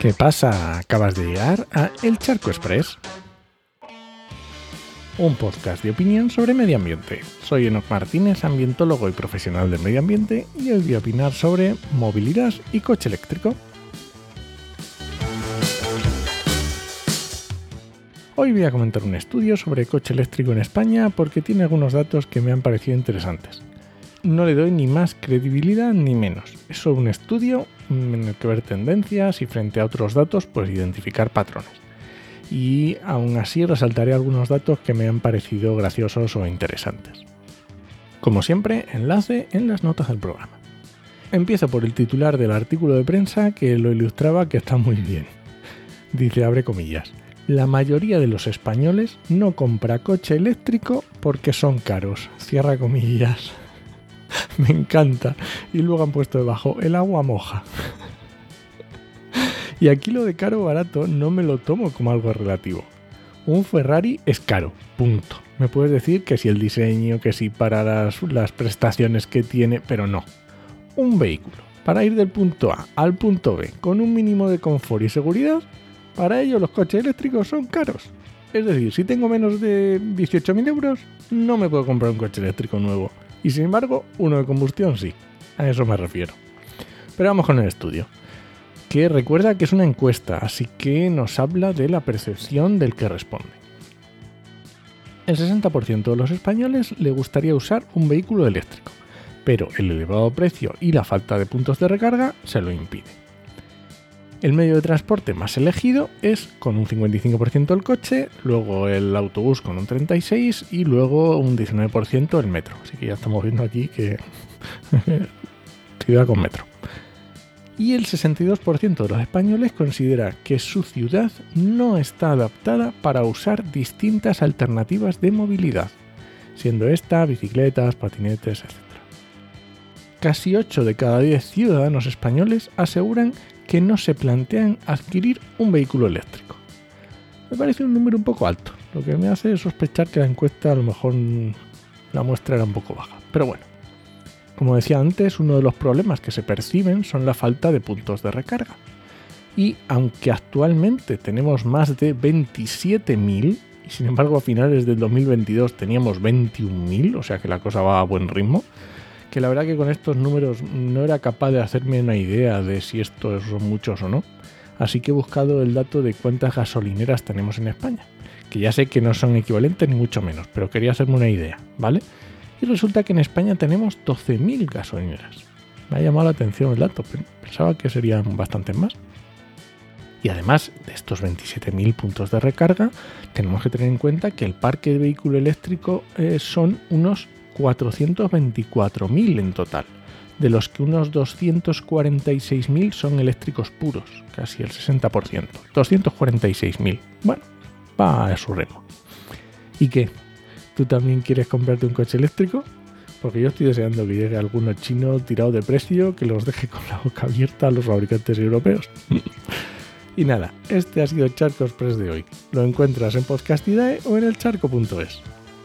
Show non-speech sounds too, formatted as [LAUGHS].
¿Qué pasa? Acabas de llegar a El Charco Express, un podcast de opinión sobre medio ambiente. Soy Enoch Martínez, ambientólogo y profesional del medio ambiente, y hoy voy a opinar sobre movilidad y coche eléctrico. Hoy voy a comentar un estudio sobre coche eléctrico en España porque tiene algunos datos que me han parecido interesantes. No le doy ni más credibilidad ni menos. Es solo un estudio en el que ver tendencias y frente a otros datos pues identificar patrones. Y aún así resaltaré algunos datos que me han parecido graciosos o interesantes. Como siempre, enlace en las notas del programa. Empiezo por el titular del artículo de prensa que lo ilustraba que está muy bien. Dice, abre comillas, la mayoría de los españoles no compra coche eléctrico porque son caros. Cierra comillas. [LAUGHS] Me encanta. Y luego han puesto debajo, el agua moja. [LAUGHS] y aquí lo de caro o barato no me lo tomo como algo relativo. Un Ferrari es caro, punto. Me puedes decir que si el diseño, que si para las, las prestaciones que tiene, pero no. Un vehículo para ir del punto A al punto B con un mínimo de confort y seguridad para ello los coches eléctricos son caros. Es decir, si tengo menos de 18.000 euros, no me puedo comprar un coche eléctrico nuevo. Y sin embargo, uno de combustión sí. A eso me refiero. Pero vamos con el estudio. Que recuerda que es una encuesta, así que nos habla de la percepción del que responde. El 60% de los españoles le gustaría usar un vehículo eléctrico, pero el elevado precio y la falta de puntos de recarga se lo impide. El medio de transporte más elegido es con un 55% el coche, luego el autobús con un 36% y luego un 19% el metro. Así que ya estamos viendo aquí que [LAUGHS] ciudad con metro. Y el 62% de los españoles considera que su ciudad no está adaptada para usar distintas alternativas de movilidad, siendo esta bicicletas, patinetes, etc. Casi 8 de cada 10 ciudadanos españoles aseguran que no se plantean adquirir un vehículo eléctrico. Me parece un número un poco alto, lo que me hace sospechar que la encuesta a lo mejor la muestra era un poco baja. Pero bueno, como decía antes, uno de los problemas que se perciben son la falta de puntos de recarga. Y aunque actualmente tenemos más de 27.000, y sin embargo a finales del 2022 teníamos 21.000, o sea que la cosa va a buen ritmo, que la verdad que con estos números no era capaz de hacerme una idea de si estos son muchos o no. Así que he buscado el dato de cuántas gasolineras tenemos en España, que ya sé que no son equivalentes ni mucho menos, pero quería hacerme una idea, ¿vale? Y resulta que en España tenemos 12.000 gasolineras. Me ha llamado la atención el dato, pensaba que serían bastantes más. Y además de estos 27.000 puntos de recarga, tenemos que tener en cuenta que el parque de vehículo eléctrico eh, son unos 424.000 en total, de los que unos 246.000 son eléctricos puros, casi el 60%. 246.000. Bueno, va a su remo. ¿Y qué? ¿Tú también quieres comprarte un coche eléctrico? Porque yo estoy deseando que llegue alguno chino tirado de precio que los deje con la boca abierta a los fabricantes europeos. y nada, este ha sido el Charco Express de hoy. Lo encuentras en Podcastidae o en elcharco.es.